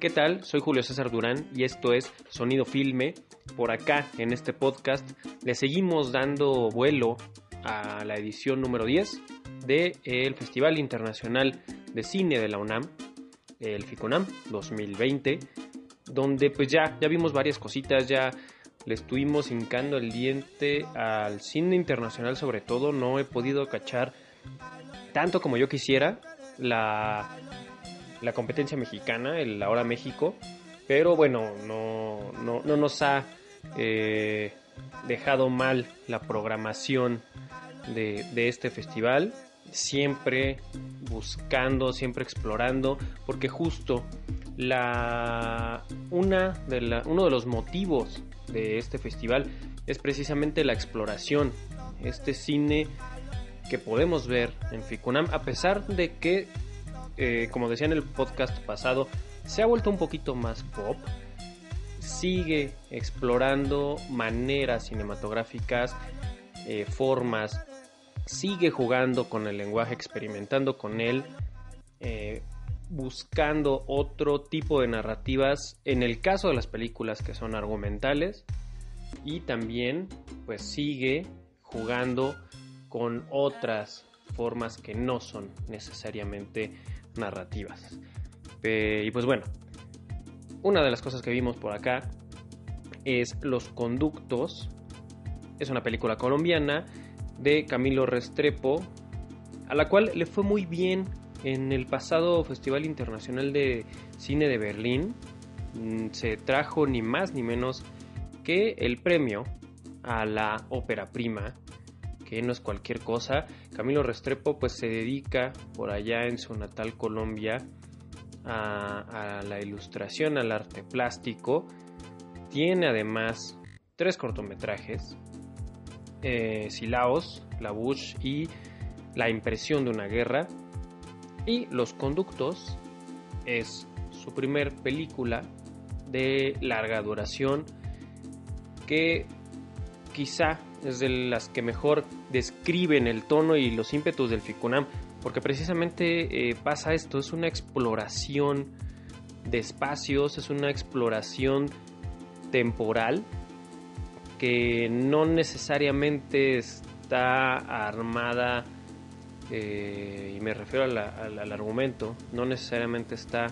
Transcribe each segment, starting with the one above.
¿Qué tal? Soy Julio César Durán y esto es Sonido Filme. Por acá, en este podcast, le seguimos dando vuelo a la edición número 10 del Festival Internacional de Cine de la UNAM, el FICONAM 2020, donde pues ya, ya vimos varias cositas, ya le estuvimos hincando el diente al cine internacional sobre todo, no he podido cachar tanto como yo quisiera la la competencia mexicana, el Ahora México, pero bueno, no, no, nos ha eh, dejado mal la programación de, este festival, siempre buscando, siempre explorando, porque justo la, una de la, uno de los motivos de este festival es precisamente la exploración, este cine que podemos ver en Ficunam, a pesar de que eh, como decía en el podcast pasado, se ha vuelto un poquito más pop. Sigue explorando maneras cinematográficas, eh, formas, sigue jugando con el lenguaje, experimentando con él, eh, buscando otro tipo de narrativas, en el caso de las películas que son argumentales, y también pues sigue jugando con otras formas que no son necesariamente narrativas. y pues bueno, una de las cosas que vimos por acá es Los Conductos. Es una película colombiana de Camilo Restrepo, a la cual le fue muy bien en el pasado Festival Internacional de Cine de Berlín. Mm, se trajo ni más ni menos que el premio a la ópera prima que no es cualquier cosa. Camilo Restrepo pues se dedica por allá en su natal Colombia a, la ilustración, al arte plástico. Tiene además tres cortometrajes, eh, Silaos, La Bush y La impresión de una guerra. Y Los Conductos es su primer película de larga duración que quizá es de las que mejor describen el tono y los ímpetus del Ficunam, porque precisamente eh, pasa esto, es una exploración de espacios, es una exploración temporal que no necesariamente está armada, eh, y me refiero al argumento, no necesariamente está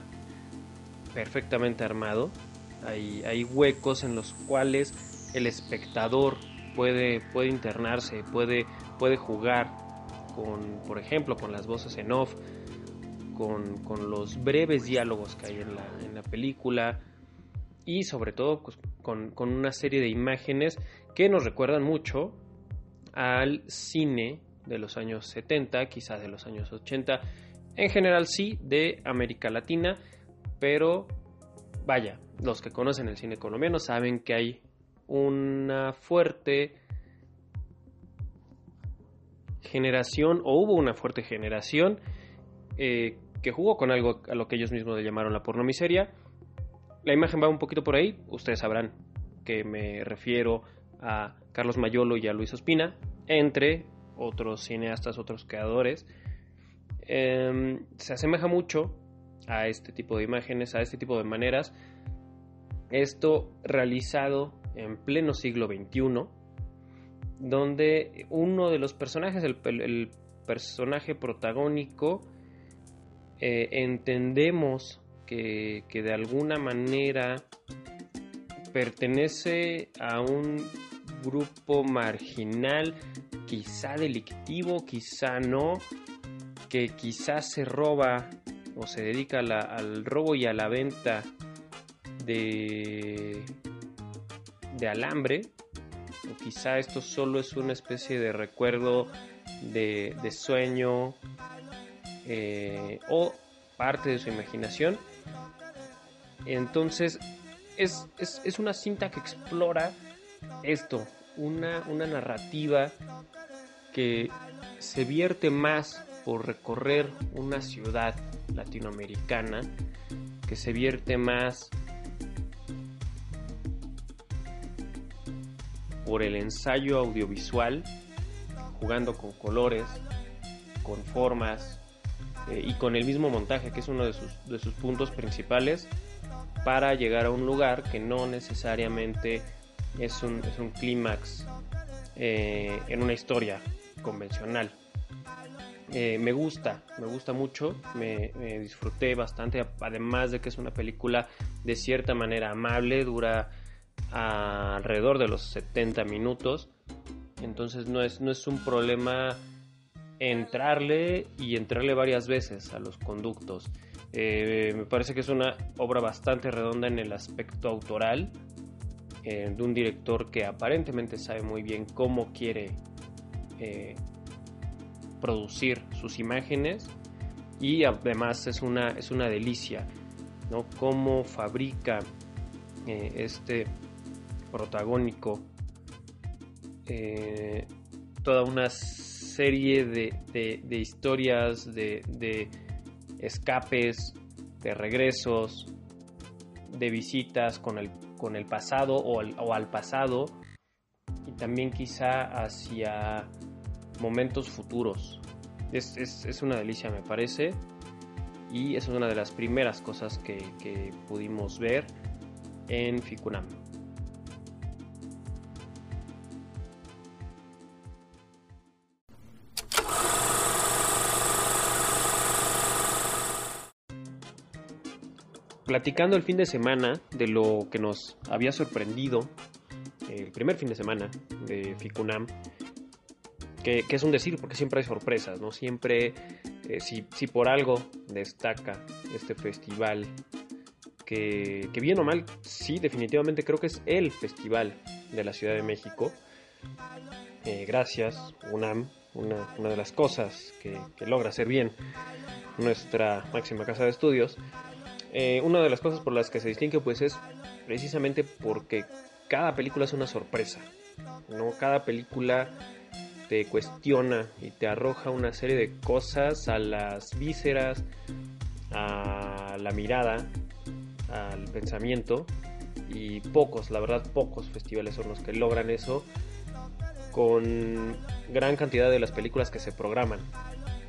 perfectamente armado, hay, hay huecos en los cuales el espectador puede, puede internarse, puede, puede jugar con, por ejemplo, con las voces en off, con, los breves diálogos que hay en la, en la película y sobre todo pues, con, con, una serie de imágenes que nos recuerdan mucho al cine de los años 70, quizás de los años 80, en general sí, de América Latina, pero vaya, los que conocen el cine colombiano saben que hay una fuerte generación, o hubo una fuerte generación, eh, que jugó con algo a lo que ellos mismos le llamaron la pornomiseria. La imagen va un poquito por ahí, ustedes sabrán que me refiero a Carlos Mayolo y a Luis Ospina, entre otros cineastas, otros creadores. Em, se asemeja mucho a este tipo de imágenes, a este tipo de maneras. Esto realizado en pleno siglo XXI, donde uno de los personajes, el, personaje protagónico, eh, entendemos que, que de alguna manera pertenece a un grupo marginal, quizá delictivo, quizá no, que quizá se roba o se dedica al robo y a la venta de de alambre, o quizá esto solo es una especie de recuerdo de, sueño eh, o parte de su imaginación. Entonces es, una cinta que explora esto, una, una narrativa que se vierte más por recorrer una ciudad latinoamericana, que se vierte más por el ensayo audiovisual, jugando con colores, con formas, eh, y con el mismo montaje, que es uno de sus, de sus puntos principales, para llegar a un lugar que no necesariamente es un, es un clímax eh, en una historia convencional. Eh, me gusta, me gusta mucho, me, disfruté bastante, además de que es una película de cierta manera amable, dura alrededor de los 70 minutos, entonces no es, no es un problema entrarle y entrarle varias veces a los conductos. Eh, me parece que es una obra bastante redonda en el aspecto autoral, eh, de un director que aparentemente sabe muy bien cómo quiere eh, producir sus imágenes y además es una, es una delicia, ¿no? Cómo fabrica este protagónico toda una serie de, historias, de, escapes, de regresos, de visitas con el, con el pasado o al, pasado y también quizá hacia momentos futuros. Es, es, una delicia me parece y es una de las primeras cosas que, que pudimos ver en Ficunam. Platicando el fin de semana de lo que nos había sorprendido el primer fin de semana de Ficunam, que, es un decir porque siempre hay sorpresas, ¿no? Siempre, eh, si, si, por algo destaca este festival, que, que, bien o mal, sí, definitivamente creo que es el festival de la Ciudad de México. Eh, gracias, UNAM, una, una, de las cosas que logra hacer bien nuestra máxima casa de estudios eh, una de las cosas por las que se distingue pues es precisamente porque cada película es una sorpresa, ¿no? Cada película te cuestiona y te arroja una serie de cosas a las vísceras, a la mirada, al pensamiento y pocos, la verdad pocos festivales son los que logran eso con gran cantidad de las películas que se programan,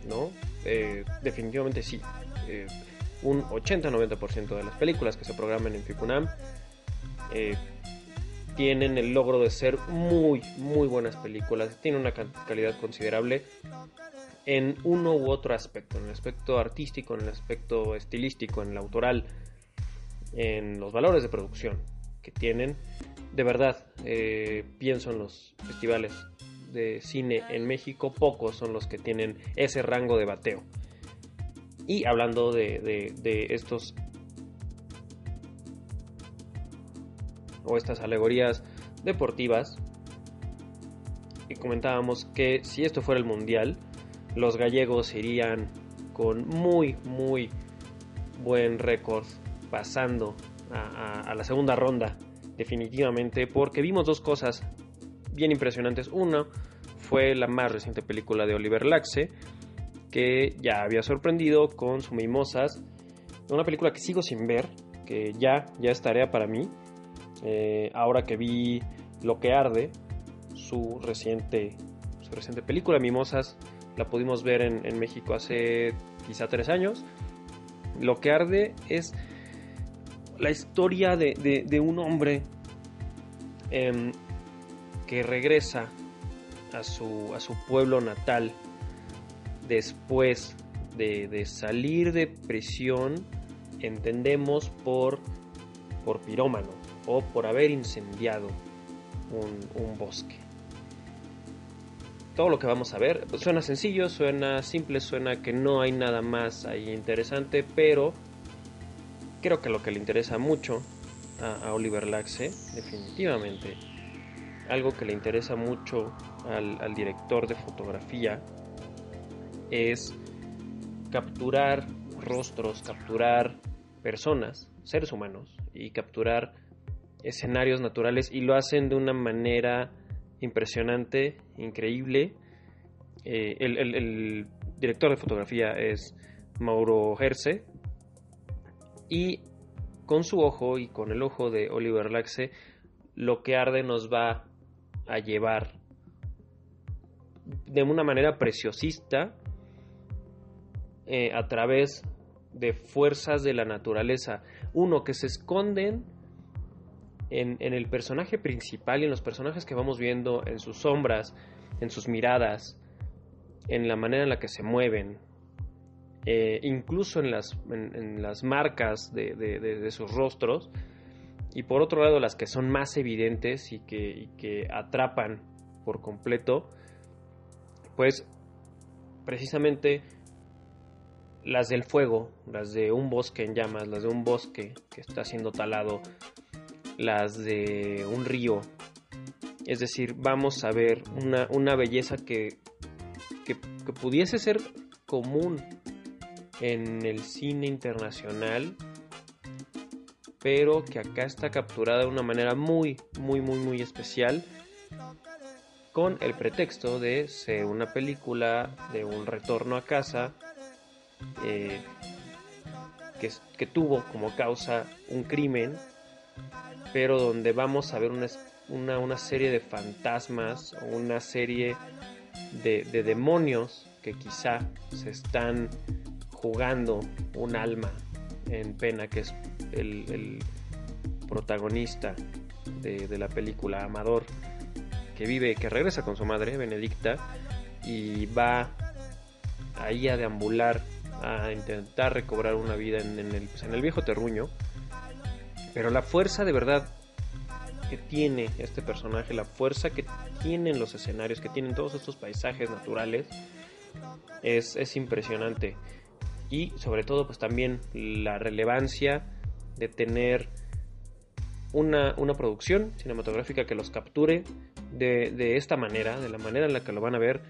¿no? Eh, definitivamente sí. Eh, un 80-90% de las películas que se programan en Ficunam eh, tienen el logro de ser muy, muy buenas películas. Tienen una calidad considerable en uno u otro aspecto, en el aspecto artístico, en el aspecto estilístico, en el autoral, en los valores de producción que tienen. De verdad, eh, pienso en los festivales de cine en México, pocos son los que tienen ese rango de bateo. Y hablando de, estos o estas alegorías deportivas, comentábamos que si esto fuera el mundial, los gallegos irían con muy, muy buen récord pasando a, la segunda ronda, definitivamente, porque vimos dos cosas bien impresionantes. Uno fue la más reciente película de Oliver Laxe, que ya había sorprendido con su Mimosas, una película que sigo sin ver, que ya, ya es tarea para mí, eh, ahora que vi Lo que arde, su reciente, su reciente película Mimosas, la pudimos ver en, México hace quizá tres años. Lo que arde es la historia de, un hombre em, que regresa a su, a su pueblo natal después de, salir de prisión, entendemos por, por pirómano o por haber incendiado un, bosque. Todo lo que vamos a ver suena sencillo, suena simple, suena que no hay nada más ahí interesante, pero creo que lo que le interesa mucho a, Oliver Laxe, definitivamente, algo que le interesa mucho al director de fotografía, es capturar rostros, capturar personas, seres humanos y capturar escenarios naturales y lo hacen de una manera impresionante, increíble. Eh, el, director de fotografía es Mauro Herce y con su ojo y con el ojo de Oliver Laxe, lo que arde nos va a llevar de una manera preciosista eh, a través de fuerzas de la naturaleza. Uno, que se esconden en, el personaje principal y en los personajes que vamos viendo, en sus sombras, en sus miradas, en la manera en la que se mueven, eh, incluso en las, marcas de, sus rostros, y por otro lado las que son más evidentes y que atrapan por completo, pues precisamente las del fuego, las de un bosque en llamas, las de un bosque que está siendo talado, las de un río. Es decir, vamos a ver una, belleza que, que, pudiese ser común en el cine internacional, pero que acá está capturada de una manera muy, muy, muy, muy especial con el pretexto de ser una película de un retorno a casa eh, que, tuvo como causa un crimen, pero donde vamos a ver una, una, serie de fantasmas o una serie de, demonios que quizá se están jugando un alma en pena, que es el, protagonista de, de, la película Amador, que vive, que regresa con su madre, Benedicta, y va ahí a deambular a intentar recobrar una vida en, el, pues, en el viejo terruño. Pero la fuerza de verdad que tiene este personaje, la fuerza que tienen los escenarios, que tienen todos estos paisajes naturales, es, es impresionante. Y sobre todo, pues también la relevancia de tener una, una producción cinematográfica que los capture de, de, esta manera, de la manera en la que lo van a ver,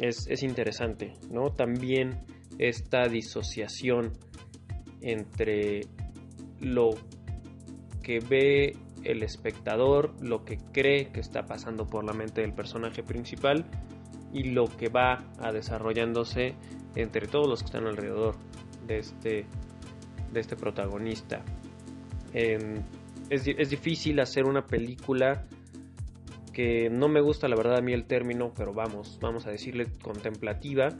es, es interesante, ¿no? También esta disociación entre lo que ve el espectador, lo que cree que está pasando por la mente del personaje principal y lo que va a desarrollándose entre todos los que están alrededor de este, de este protagonista. Em, es, es, difícil hacer una película que no me gusta la verdad a mí el término, pero vamos, vamos a decirle contemplativa,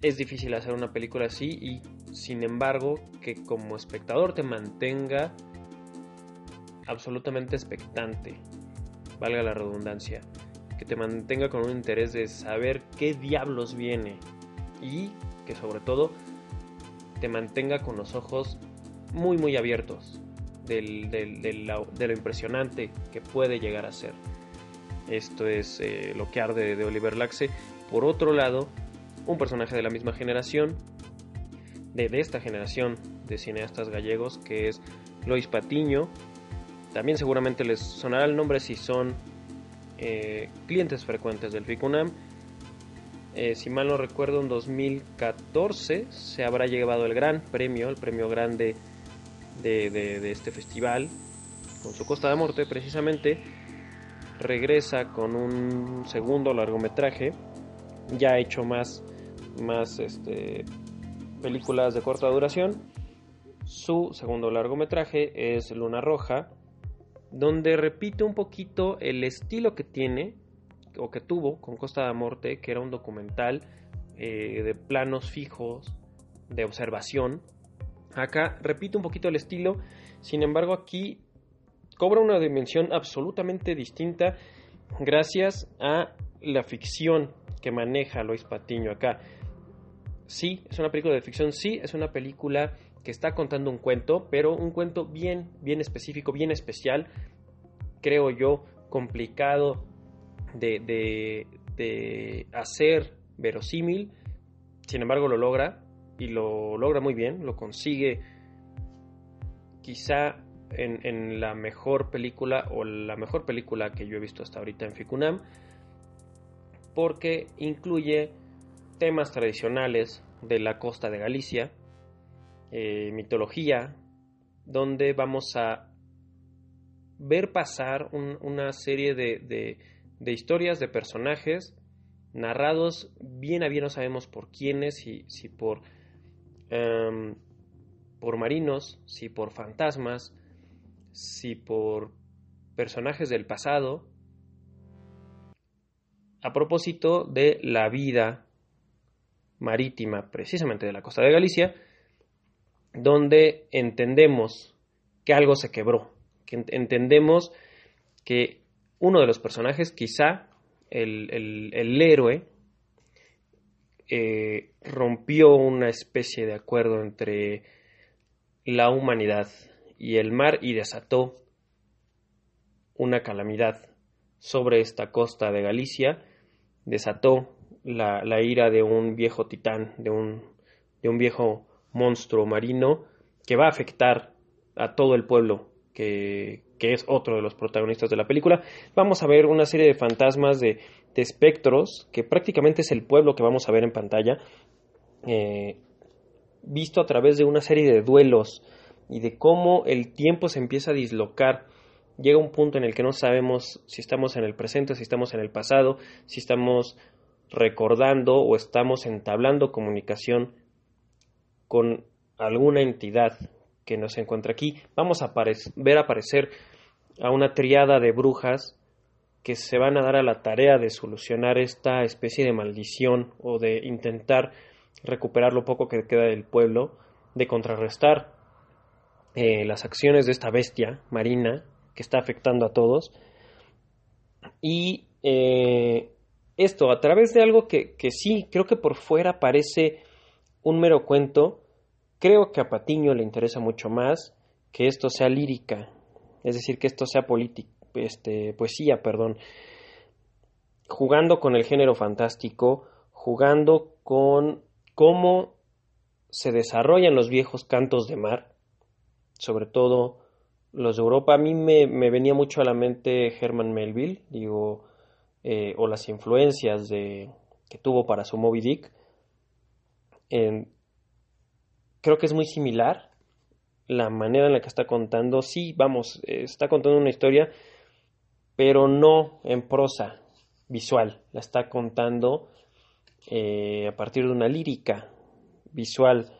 es difícil hacer una película así y sin embargo que como espectador te mantenga absolutamente expectante, valga la redundancia, que te mantenga con un interés de saber qué diablos viene y que sobre todo te mantenga con los ojos muy muy abiertos de, lo, impresionante que puede llegar a ser. Esto es eh, lo que arde de Oliver Laxe. Por otro lado, un personaje de la misma generación, de, esta generación de cineastas gallegos, que es Lois Patiño. También seguramente les sonará el nombre si son eh, clientes frecuentes del FICUNAM. Eh, si mal no recuerdo, en 2014 se habrá llevado el gran premio, el premio grande de, este festival, con su Costa de Morte precisamente. Regresa con un segundo largometraje, ya hecho más más este, películas de corta duración. Su segundo largometraje es Luna Roja, donde repite un poquito el estilo que tiene o que tuvo con Costa de Morte, que era un documental eh, de planos fijos, de observación. Acá repite un poquito el estilo, sin embargo aquí cobra una dimensión absolutamente distinta gracias a la ficción que maneja Lois Patiño acá. Sí, es una película de ficción, sí, es una película que está contando un cuento, pero un cuento bien, bien específico, bien especial, creo yo, complicado de, de, hacer verosímil, sin embargo lo logra y lo logra muy bien, lo consigue quizá en, la mejor película o la mejor película que yo he visto hasta ahorita en Ficunam, porque incluye temas tradicionales de la costa de Galicia, eh, mitología, donde vamos a ver pasar una serie de, historias, de personajes narrados bien a bien, no sabemos por quiénes, si, si por, em, por marinos, si por fantasmas, si por personajes del pasado, a propósito de la vida marítima precisamente de la costa de Galicia, donde entendemos que algo se quebró, que entendemos que uno de los personajes, quizá el, héroe, eh, rompió una especie de acuerdo entre la humanidad y el mar y desató una calamidad sobre esta costa de Galicia, desató la, ira de un viejo titán, de un, de un viejo monstruo marino que va a afectar a todo el pueblo que, es otro de los protagonistas de la película. Vamos a ver una serie de fantasmas, de, espectros, que prácticamente es el pueblo que vamos a ver en pantalla, eh, visto a través de una serie de duelos y de cómo el tiempo se empieza a dislocar. Llega un punto en el que no sabemos si estamos en el presente, si estamos en el pasado, si estamos recordando o estamos entablando comunicación con alguna entidad que no se encuentra aquí. Vamos a ver aparecer a una triada de brujas que se van a dar a la tarea de solucionar esta especie de maldición o de intentar recuperar lo poco que queda del pueblo, de contrarrestar eh, las acciones de esta bestia marina que está afectando a todos. Y eh, esto a través de algo que, que sí, creo que por fuera parece un mero cuento, creo que a Patiño le interesa mucho más que esto sea lírica, es decir, que esto sea este, poesía, perdón, jugando con el género fantástico, jugando con cómo se desarrollan los viejos cantos de mar, sobre todo los de Europa. A mí me, me venía mucho a la mente Herman Melville, digo, eh, o las influencias de, que tuvo para su Moby Dick. creo que es muy similar la manera en la que está contando. Sí, vamos, está contando una historia, pero no en prosa visual. La está contando eh, a partir de una lírica visual.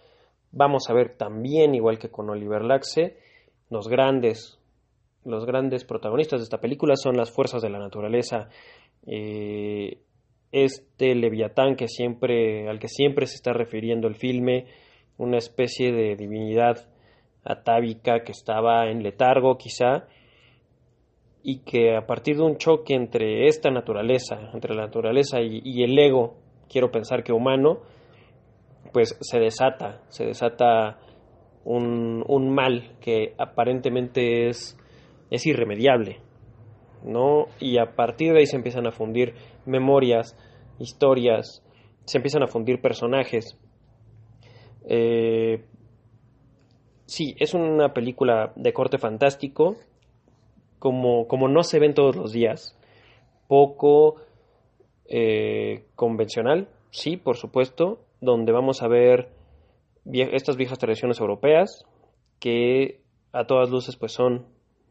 Vamos a ver también, igual que con Oliver Laxe, los grandes, los grandes protagonistas de esta película son las fuerzas de la naturaleza, eh, este leviatán que siempre, al que siempre se está refiriendo el filme, una especie de divinidad atávica que estaba en letargo quizá, y que a partir de un choque entre esta naturaleza, entre la naturaleza y, el ego, quiero pensar que humano, pues se desata, se desata un, un mal que aparentemente es, es irremediable. ¿no? Y a partir de ahí se empiezan a fundir memorias, historias, se empiezan a fundir personajes. Eh, sí, es una película de corte fantástico, como, como no se ven todos los días, poco eh, convencional, sí, por supuesto, donde vamos a ver estas viejas tradiciones europeas que a todas luces pues son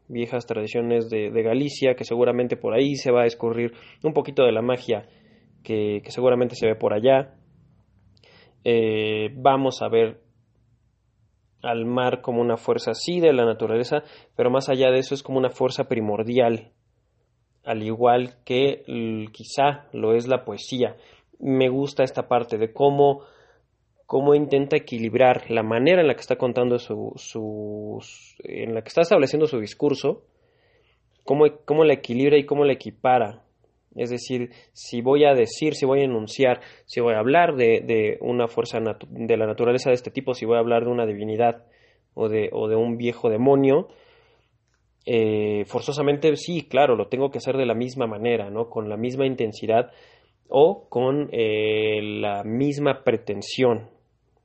viejas tradiciones de, Galicia, que seguramente por ahí se va a escurrir un poquito de la magia que, seguramente se ve por allá. Eh, vamos a ver al mar como una fuerza sí de la naturaleza, pero más allá de eso es como una fuerza primordial, al igual que quizá lo es la poesía. Me gusta esta parte de cómo cómo intenta equilibrar la manera en la que está contando su, en la que está estableciendo su discurso, cómo, cómo la equilibra y cómo la equipara. Es decir, si voy a decir, si voy a enunciar, si voy a hablar de, una fuerza de la naturaleza de este tipo, si voy a hablar de una divinidad o de, o de un viejo demonio, eh, forzosamente sí, claro, lo tengo que hacer de la misma manera, ¿no? Con la misma intensidad o con eh, la misma pretensión,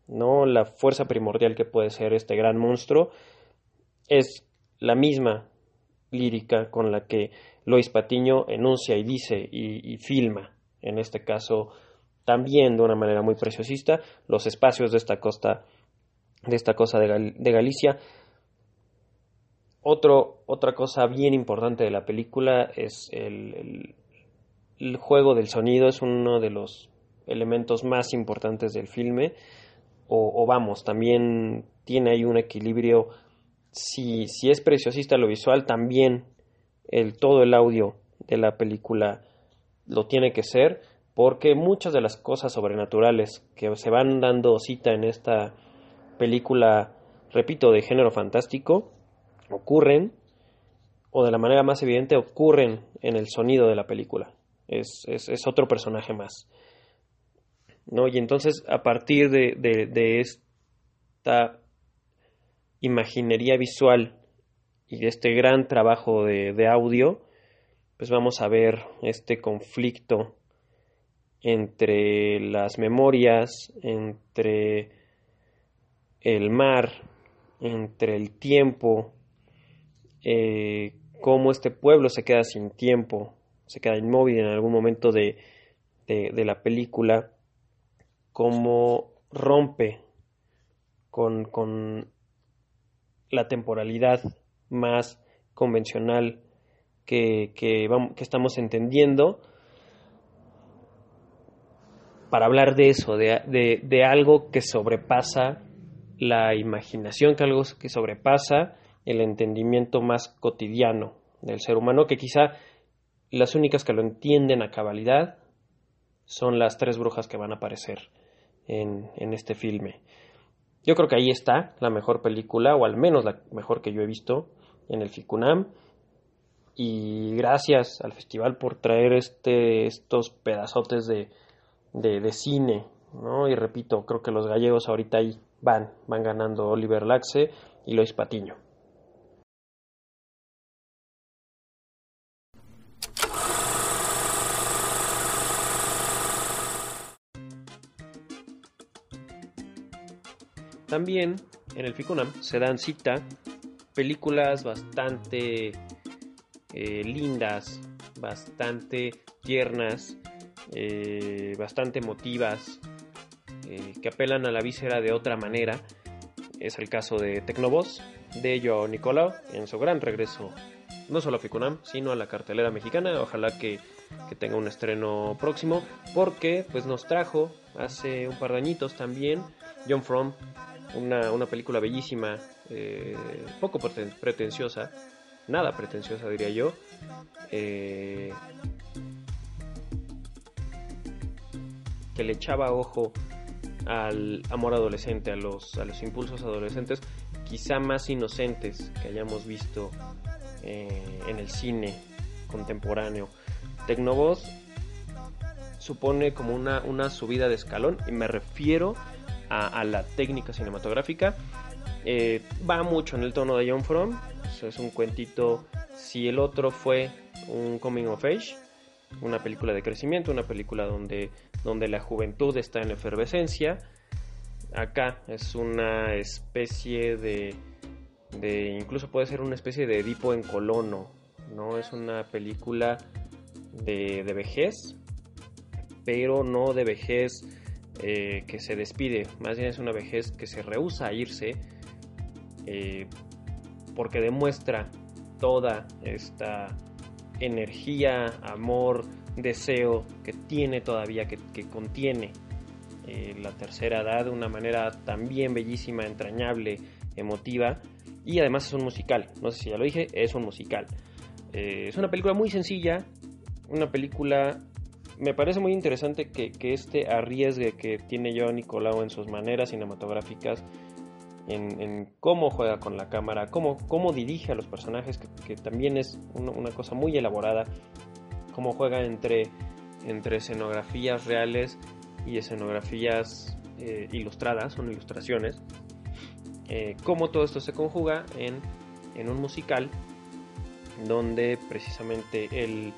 ¿no? La fuerza primordial que puede ser este gran monstruo es la misma lírica con la que Lois Patiño enuncia y dice y, filma, en este caso también de una manera muy preciosista, los espacios de esta costa, de esta cosa de, Galicia. Otro, otra cosa bien importante de la película es el, el juego del sonido, es uno de los elementos más importantes del filme o, vamos, también tiene ahí un equilibrio. Si, si es preciosista lo visual, también el, todo el audio de la película lo tiene que ser. porque muchas de las cosas sobrenaturales que se van dando cita en esta película, repito, de género fantástico, ocurren, o de la manera más evidente, ocurren en el sonido de la película. Es, es, otro personaje más. ¿no? Y entonces, a partir de, de esta imaginería visual y de este gran trabajo de, audio, pues vamos a ver este conflicto entre las memorias, entre el mar, entre el tiempo, eh, cómo este pueblo se queda sin tiempo, se queda inmóvil en algún momento de, de la película, cómo rompe con, con la temporalidad más convencional que, que, que estamos entendiendo para hablar de eso, de, de, de, algo que sobrepasa la imaginación, que algo que sobrepasa el entendimiento más cotidiano del ser humano, que quizá las únicas que lo entienden a cabalidad son las tres brujas que van a aparecer en, en este filme. Yo creo que ahí está la mejor película, o al menos la mejor que yo he visto en el FICUNAM. Y gracias al festival por traer este, estos pedazotes de, de, cine. ¿no? Y repito, creo que los gallegos ahorita ahí van, van ganando Oliver Laxe y Lois Patiño. También en el FICUNAM se dan cita películas bastante eh, lindas, bastante tiernas, eh, bastante emotivas, eh, que apelan a la víscera de otra manera. Es el caso de Tecnovoz, de Joao Nicolau, en su gran regreso, no solo a FICUNAM, sino a la cartelera mexicana. Ojalá que, que tenga un estreno próximo, porque pues nos trajo hace un par de añitos también John Fromm una, película bellísima, eh, poco pretenciosa, nada pretenciosa diría yo. Eh, que le echaba ojo al amor adolescente, a los, a los impulsos adolescentes, quizá más inocentes que hayamos visto eh, en el cine contemporáneo. Tecnovoz supone como una, una subida de escalón y me refiero a, la técnica cinematográfica. Eh, va mucho en el tono de John Fromm. Es un cuentito. Si el otro fue un coming of age, una película de crecimiento, una película donde, donde la juventud está en efervescencia. Acá es una especie de, de, incluso puede ser una especie de Edipo en colono, ¿no? Es una película de, de vejez, pero no de vejez eh, que se despide, más bien es una vejez que se rehúsa a irse eh, porque demuestra toda esta energía, amor, deseo que tiene todavía, que, contiene eh, la tercera edad de una manera también bellísima, entrañable, emotiva. Y además es un musical, no sé si ya lo dije, es un musical. es una película muy sencilla, una película me parece muy interesante que, este arriesgue que tiene yo Nicolau en sus maneras cinematográficas, en, cómo juega con la cámara, cómo, dirige a los personajes, que, también es una, cosa muy elaborada, cómo juega entre, escenografías reales y escenografías eh, ilustradas, son ilustraciones, eh, cómo todo esto se conjuga en, un musical donde precisamente el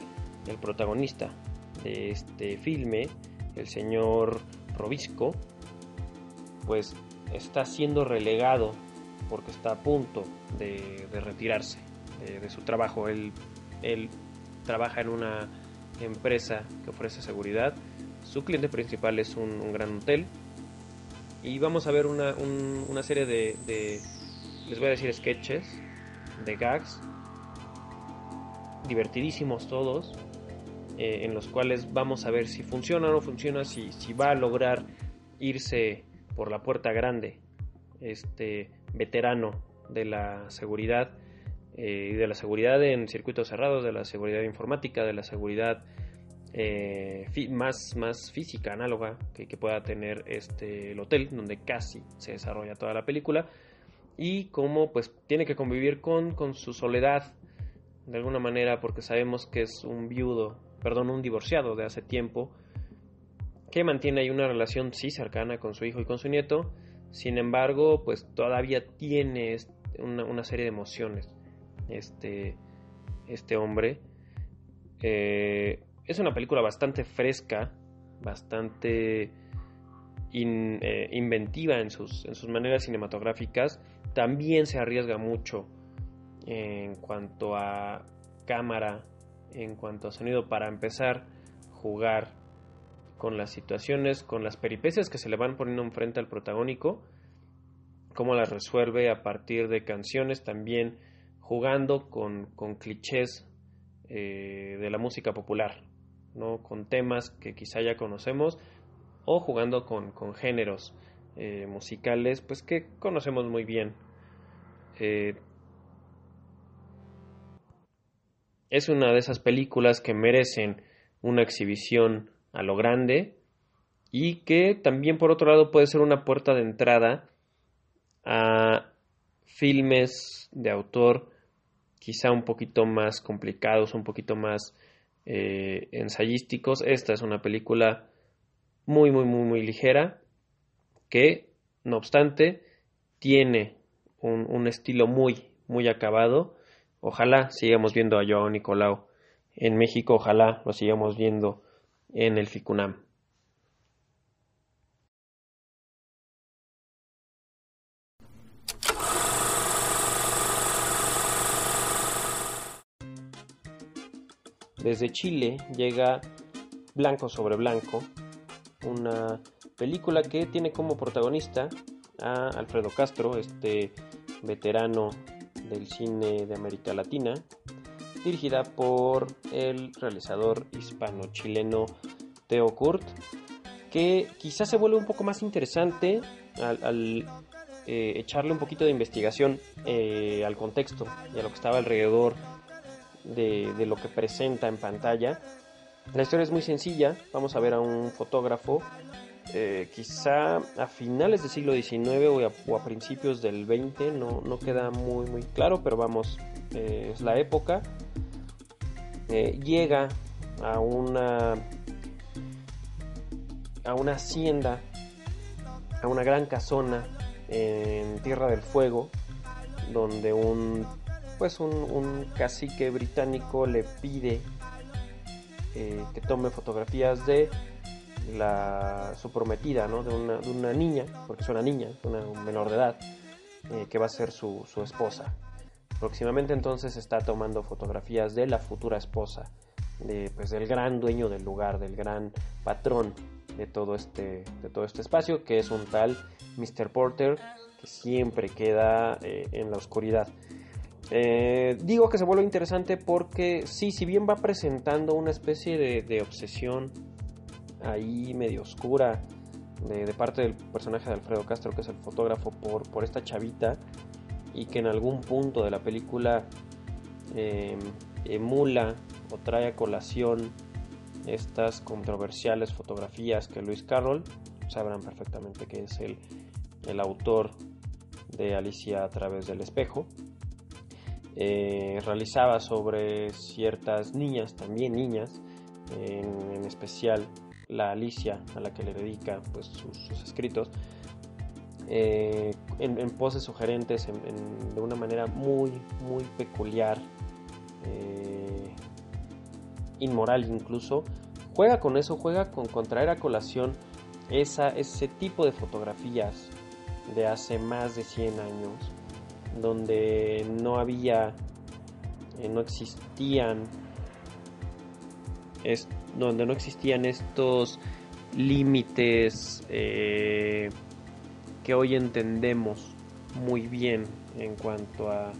protagonista de este filme, el señor Robisco, pues está siendo relegado porque está a punto de, retirarse de, su trabajo. Él, él trabaja en una empresa que ofrece seguridad. Su cliente principal es un, gran hotel. Y vamos a ver una, una serie de, de, les voy a decir, sketches, de gags, divertidísimos todos, eh, en los cuales vamos a ver si funciona o no funciona, si, si va a lograr irse por la puerta grande este veterano de la seguridad eh, de la seguridad en circuitos cerrados, de la seguridad informática, de la seguridad eh, más, más física, análoga, que, que, pueda tener este, el hotel, donde casi se desarrolla toda la película, y cómo pues tiene que convivir con, con su soledad, de alguna manera, porque sabemos que es un viudo, perdón, un divorciado de hace tiempo, que mantiene ahí una relación sí cercana con su hijo y con su nieto, sin embargo, pues todavía tiene una, una serie de emociones este, este hombre. Eh, es una película bastante fresca, bastante eh, inventiva en sus, en sus maneras cinematográficas. También se arriesga mucho en cuanto a cámara, en cuanto a sonido, para empezar jugar con las situaciones, con las peripecias que se le van poniendo enfrente al protagónico, cómo las resuelve a partir de canciones, también jugando con, con clichés eh, de la música popular, ¿no? con temas que quizá ya conocemos o jugando con, con géneros eh, musicales pues que conocemos muy bien. Eh, es una de esas películas que merecen una exhibición a lo grande y que también por otro lado puede ser una puerta de entrada a filmes de autor quizá un poquito más complicados, un poquito más eh, ensayísticos. Esta es una película muy, muy, muy, muy ligera que, no obstante, tiene un, un estilo muy, muy acabado. Ojalá sigamos viendo a Joao Nicolau en México, ojalá lo sigamos viendo en el FICUNAM. Desde Chile llega Blanco sobre Blanco, una película que tiene como protagonista a Alfredo Castro, este veterano del cine de América Latina, dirigida por el realizador hispano-chileno Theo Kurt, que quizás se vuelve un poco más interesante al, eh, echarle un poquito de investigación eh, al contexto y a lo que estaba alrededor de, lo que presenta en pantalla. La historia es muy sencilla, vamos a ver a un fotógrafo eh, quizá a finales del siglo XIX o a, principios del XX, no, no, queda muy, muy claro, pero vamos, eh, es la época. Eh, llega a una, a una hacienda, a una gran casona en Tierra del Fuego, donde un pues un, cacique británico le pide que tome fotografías de la, su prometida, ¿no? de, una, niña, porque es una niña, una menor de edad, eh, que va a ser su, su, esposa. Próximamente entonces está tomando fotografías de la futura esposa, de, pues, del gran dueño del lugar, del gran patrón de todo este, de todo este espacio, que es un tal Mr. Porter, que siempre queda eh, en la oscuridad. Eh, digo que se vuelve interesante porque sí, si bien va presentando una especie de, obsesión ahí medio oscura de, parte del personaje de Alfredo Castro, que es el fotógrafo, por, por esta chavita, y que en algún punto de la película em, emula o trae a colación estas controversiales fotografías que Luis Carroll, sabrán perfectamente que es el, el autor de Alicia a través del espejo, eh, realizaba sobre ciertas niñas, también niñas, en, especial la Alicia a la que le dedica pues, sus, escritos, eh, en, poses sugerentes, de una manera muy, muy peculiar, eh, inmoral incluso, juega con eso, juega con, con traer a colación esa, ese tipo de fotografías de hace más de 100 años donde no había, eh, no existían, es, donde no existían estos límites eh, que hoy entendemos muy bien en cuanto a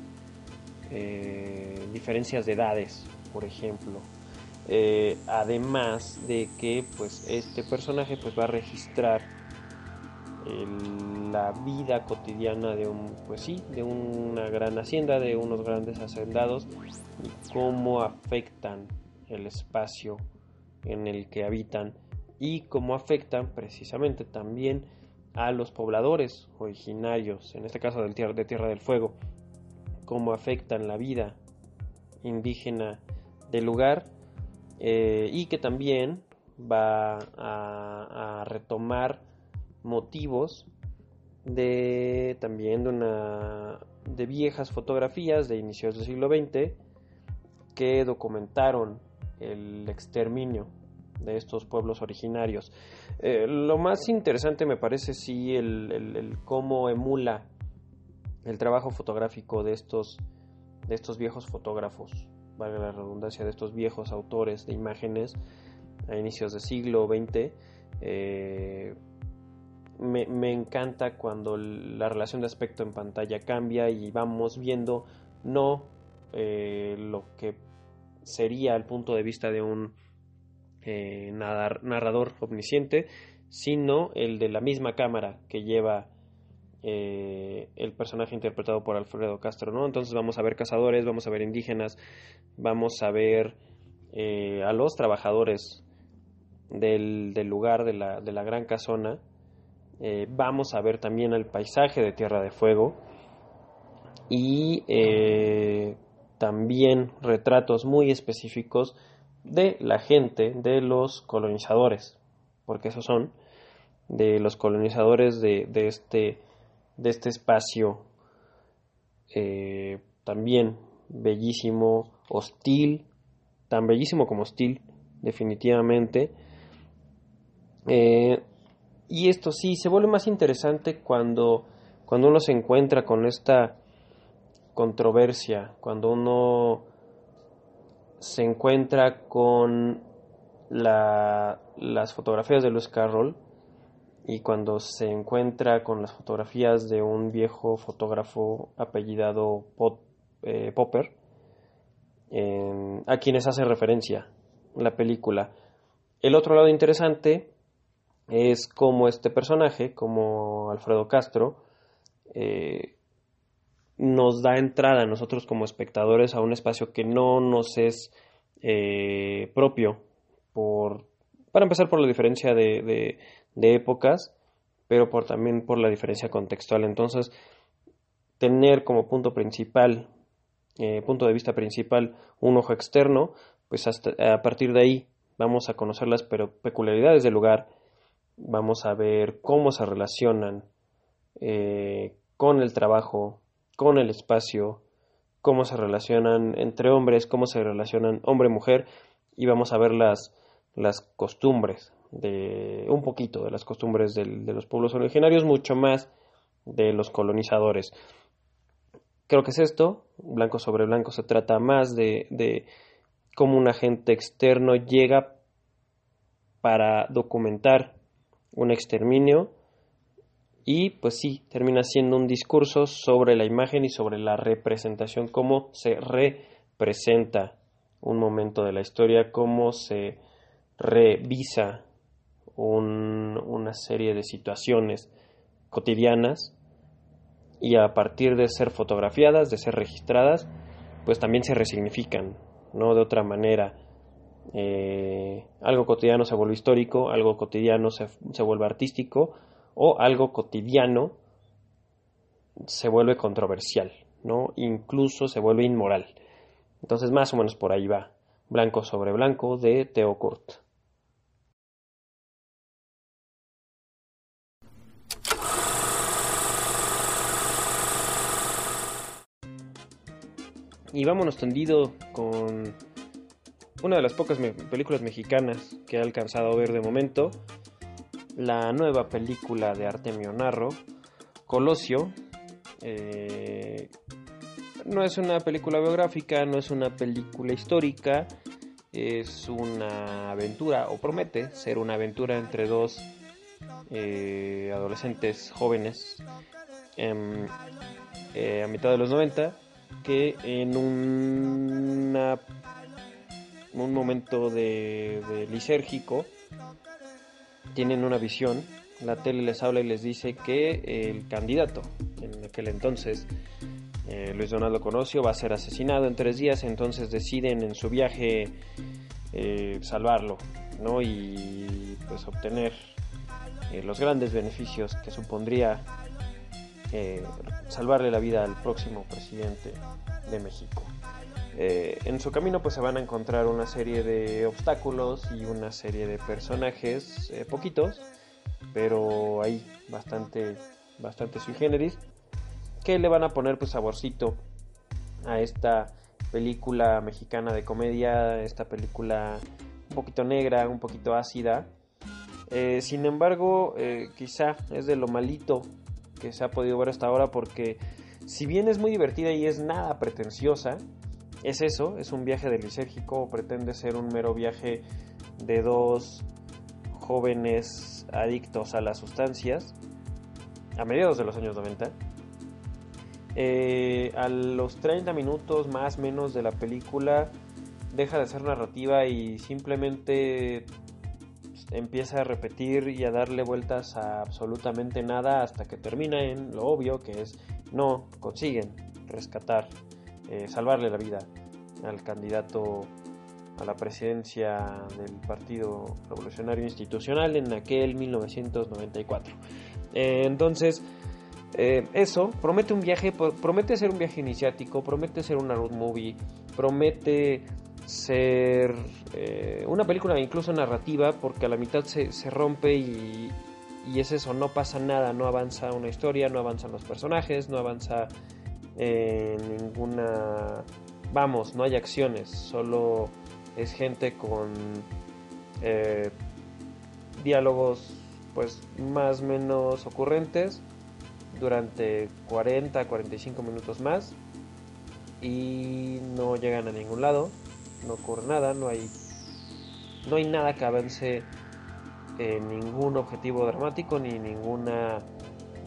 eh, diferencias de edades, por ejemplo. además de que pues este personaje pues va a registrar la vida cotidiana de un, pues sí, de una gran hacienda, de unos grandes hacendados y cómo afectan el espacio en el que habitan y cómo afectan precisamente también a los pobladores originarios, en este caso de Tierra del Fuego, cómo afectan la vida indígena del lugar eh, y que también va a, retomar motivos de también de una de viejas fotografías de inicios del siglo XX que documentaron el exterminio de estos pueblos originarios. Eh, lo más interesante me parece sí el, cómo emula el trabajo fotográfico de estos, de estos viejos fotógrafos, valga la redundancia, de estos viejos autores de imágenes a inicios del siglo XX. Eh, me, encanta cuando la relación de aspecto en pantalla cambia y vamos viendo no eh, lo que sería el punto de vista de un eh, narrador omnisciente, sino el de la misma cámara que lleva eh, el personaje interpretado por Alfredo Castro, ¿no? Entonces vamos a ver cazadores, vamos a ver indígenas, vamos a ver eh, a los trabajadores del, lugar, de la, de la, gran casona, vamos a ver también el paisaje de Tierra de Fuego y también retratos muy específicos de la gente, de los colonizadores, porque esos son, de los colonizadores de, este, de este espacio eh, también bellísimo, hostil, tan bellísimo como hostil, definitivamente. Eh, y esto sí, se vuelve más interesante cuando, cuando uno se encuentra con esta controversia, cuando uno se encuentra con las fotografías de Lewis Carroll y cuando se encuentra con las fotografías de un viejo fotógrafo apellidado eh, Popper, a quienes hace referencia la película. El otro lado interesante es como este personaje, como Alfredo Castro, eh, nos da entrada a nosotros como espectadores a un espacio que no nos es eh, propio, por, para empezar por la diferencia de, de, épocas, pero por, también por la diferencia contextual. Entonces, tener como punto principal, eh, punto de vista principal, un ojo externo, pues hasta, a partir de ahí vamos a conocer las peculiaridades del lugar, vamos a ver cómo se relacionan eh, con el trabajo con el espacio, cómo se relacionan entre hombres, cómo se relacionan hombre-mujer y vamos a ver las, las costumbres de un poquito de las costumbres de los pueblos originarios, mucho más de los colonizadores. Creo que es esto, blanco sobre blanco se trata más de, de cómo un agente externo llega para documentar un exterminio y pues sí, termina siendo un discurso sobre la imagen y sobre la representación, cómo se representa un momento de la historia, cómo se revisa una serie de situaciones cotidianas y a partir de ser fotografiadas, de ser registradas, pues también se resignifican, ¿no? De otra manera. Eh, algo cotidiano se vuelve histórico, algo cotidiano se, se vuelve artístico, o algo cotidiano se vuelve controversial, ¿no? Incluso se vuelve inmoral. Entonces, más o menos por ahí va. Blanco sobre blanco de Theo Kurt. Y vámonos tendido con una de las pocas películas mexicanas que he alcanzado a ver de momento, la nueva película de Artemio Narro, Colosio. Eh, no es una película biográfica, no es una película histórica, es una aventura, o promete ser una aventura entre dos eh, adolescentes jóvenes em, eh, a mitad de los 90 que en un momento de, de lisérgico tienen una visión, la tele les habla y les dice que el candidato, en aquel entonces eh, Luis Donaldo Conocio, va a ser asesinado en tres días, entonces deciden en su viaje eh, salvarlo, ¿no? Y pues obtener eh, los grandes beneficios que supondría salvarle la vida al próximo presidente de México. Eh, en su camino pues se van a encontrar una serie de obstáculos y una serie de personajes, poquitos, pero ahí bastante, bastante sui generis, que le van a poner pues saborcito a esta película mexicana de comedia, esta película un poquito negra, un poquito ácida. Eh, sin embargo, eh, quizá es de lo malito que se ha podido ver hasta ahora porque si bien es muy divertida y es nada pretenciosa, es eso, es un viaje del lisérgico, pretende ser un mero viaje de dos jóvenes adictos a las sustancias a mediados de los años 90 eh, a los 30 minutos más o menos de la película deja de ser narrativa y simplemente empieza a repetir y a darle vueltas a absolutamente nada hasta que termina en lo obvio que es no consiguen rescatar, eh, salvarle la vida al candidato a la presidencia del Partido Revolucionario Institucional en aquel 1994. Eh, entonces, eh, eso promete un viaje, promete ser un viaje iniciático, promete ser una road movie, promete ser una película incluso narrativa porque a la mitad se, rompe y, y, es eso, no pasa nada, no avanza una historia, no avanzan los personajes, no avanza eh, ninguna... Vamos, no hay acciones, solo es gente con diálogos pues más menos ocurrentes durante 40 45 minutos más y no llegan a ningún lado, no ocurre nada, no hay no hay nada que avance en ningún objetivo dramático ni ninguna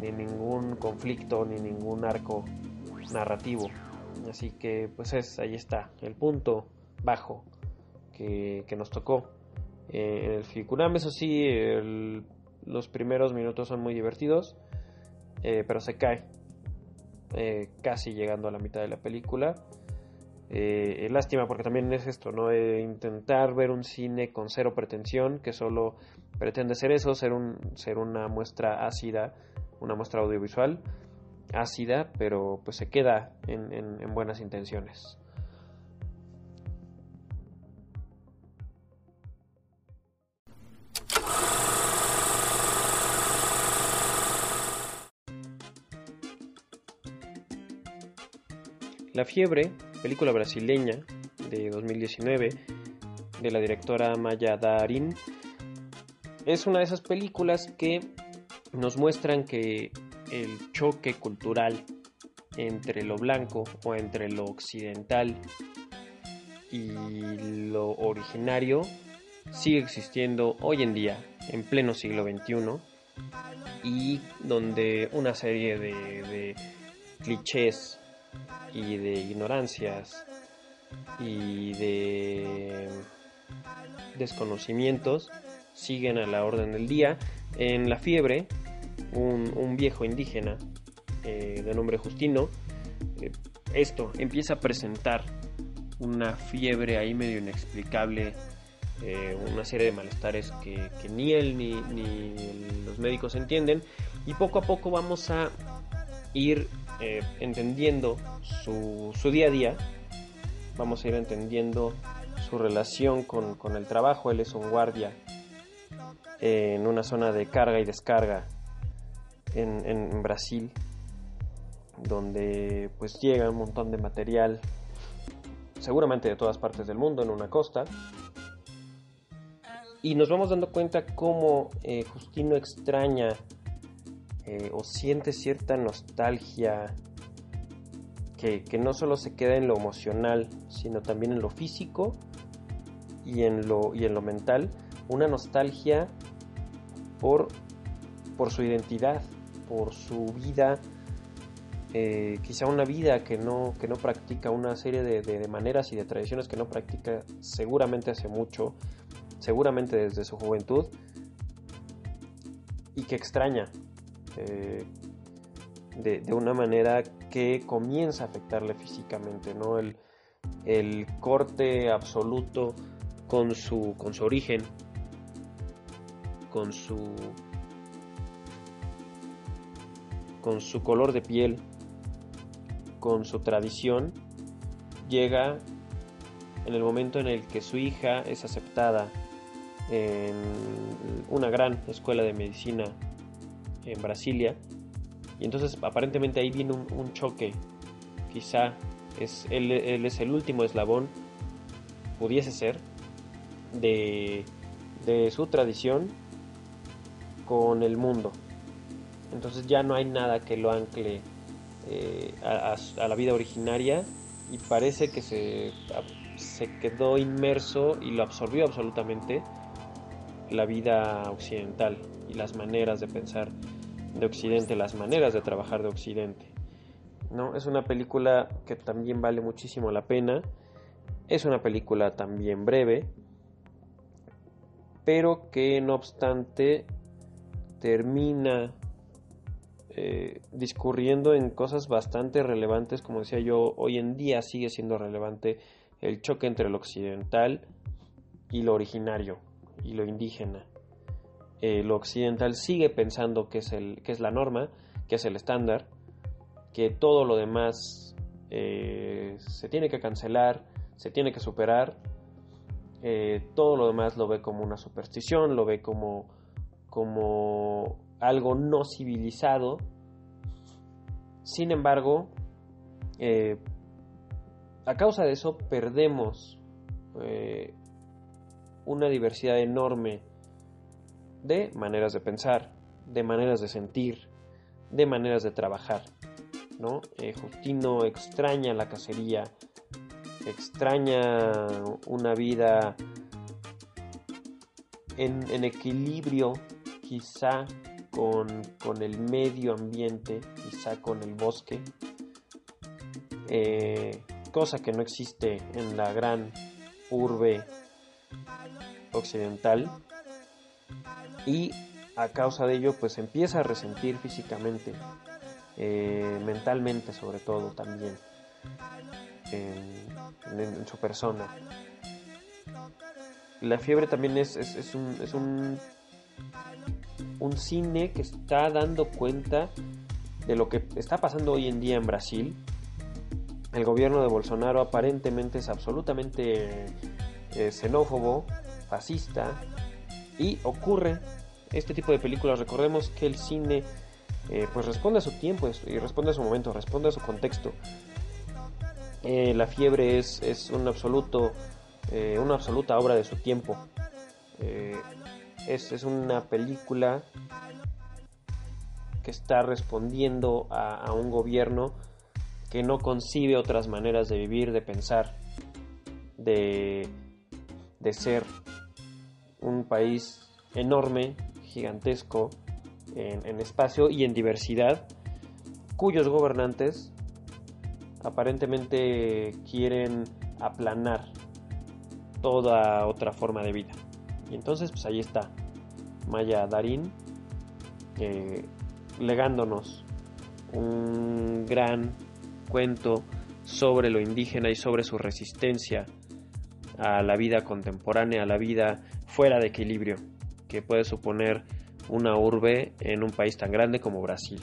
ni ningún conflicto ni ningún arco narrativo. Así que pues es ahí está el punto bajo que, nos tocó eh, en el Ficunam. Eso sí, los primeros minutos son muy divertidos eh, pero se cae eh, casi llegando a la mitad de la película. Eh, lástima porque también es esto, ¿no? intentar ver un cine con cero pretensión, que solo pretende ser eso, ser, un, ser una muestra ácida, una muestra audiovisual ácida, pero pues se queda en buenas intenciones. La fiebre, película brasileña de 2019 de la directora Maya Darin, es una de esas películas que nos muestran que el choque cultural entre lo blanco o entre lo occidental y lo originario sigue existiendo hoy en día, en pleno siglo XXI, y donde una serie de, clichés y de ignorancias y de desconocimientos siguen a la orden del día. En la fiebre, un, viejo indígena eh, de nombre Justino, eh, esto empieza a presentar una fiebre ahí medio inexplicable, eh, una serie de malestares que, ni él ni, los médicos entienden y poco a poco vamos a ir entendiendo su, día a día, vamos a ir entendiendo su relación con, el trabajo. Él es un guardia en una zona de carga y descarga en, Brasil, donde pues llega un montón de material, seguramente de todas partes del mundo, en una costa. Y nos vamos dando cuenta cómo eh, Justino extraña eh, o siente cierta nostalgia que, no solo se queda en lo emocional, sino también en lo físico y en lo, y en lo mental, una nostalgia por, por su identidad, por su vida, eh, quizá una vida que no, que no practica, una serie de, de, maneras y de tradiciones que no practica seguramente hace mucho, seguramente desde su juventud, y que extraña, eh, de, una manera que comienza a afectarle físicamente, ¿no? El, corte absoluto con su, con su origen, con su con su color de piel, con su tradición, llega en el momento en el que su hija es aceptada en una gran escuela de medicina en Brasilia. Y entonces aparentemente ahí viene un, choque. Quizá es, él, es el último eslabón, pudiese ser, de, de su tradición con el mundo. Entonces ya no hay nada que lo ancle eh, a, la vida originaria y parece que se, se quedó inmerso y lo absorbió absolutamente la vida occidental y las maneras de pensar de Occidente, las maneras de trabajar de Occidente. ¿no? Es una película que también vale muchísimo la pena. Es una película también breve, pero que no obstante termina eh, discurriendo en cosas bastante relevantes, como decía yo, hoy en día sigue siendo relevante el choque entre lo occidental y lo originario y lo indígena. Eh, lo occidental sigue pensando que es, el, que es la norma, que es el estándar, que todo lo demás eh, se tiene que cancelar, se tiene que superar, todo lo demás lo ve como una superstición, lo ve como, como algo no civilizado. Sin embargo, eh, a causa de eso perdemos eh, una diversidad enorme de maneras de pensar, de maneras de sentir, de maneras de trabajar. ¿no? Eh, Justino extraña la cacería, extraña una vida en, en equilibrio quizá con, el medio ambiente, quizá con el bosque, eh, cosa que no existe en la gran urbe occidental y a causa de ello pues empieza a resentir físicamente, eh, mentalmente sobre todo también en, su persona. La fiebre también es, es un un cine que está dando cuenta de lo que está pasando hoy en día en Brasil. El gobierno de Bolsonaro aparentemente es absolutamente eh, xenófobo, fascista, y ocurre este tipo de películas. Recordemos que el cine eh, pues responde a su tiempo y responde a su momento, responde a su contexto. Eh, la fiebre es, es un absoluto, una absoluta obra de su tiempo es, una película que está respondiendo a, un gobierno que no concibe otras maneras de vivir, de pensar, de, ser un país enorme, gigantesco, en, en, espacio y en diversidad, cuyos gobernantes aparentemente quieren aplanar toda otra forma de vida. Y entonces, pues ahí está Maya Darín, legándonos un gran cuento sobre lo indígena y sobre su resistencia a la vida contemporánea, a la vida fuera de equilibrio que puede suponer una urbe en un país tan grande como Brasil.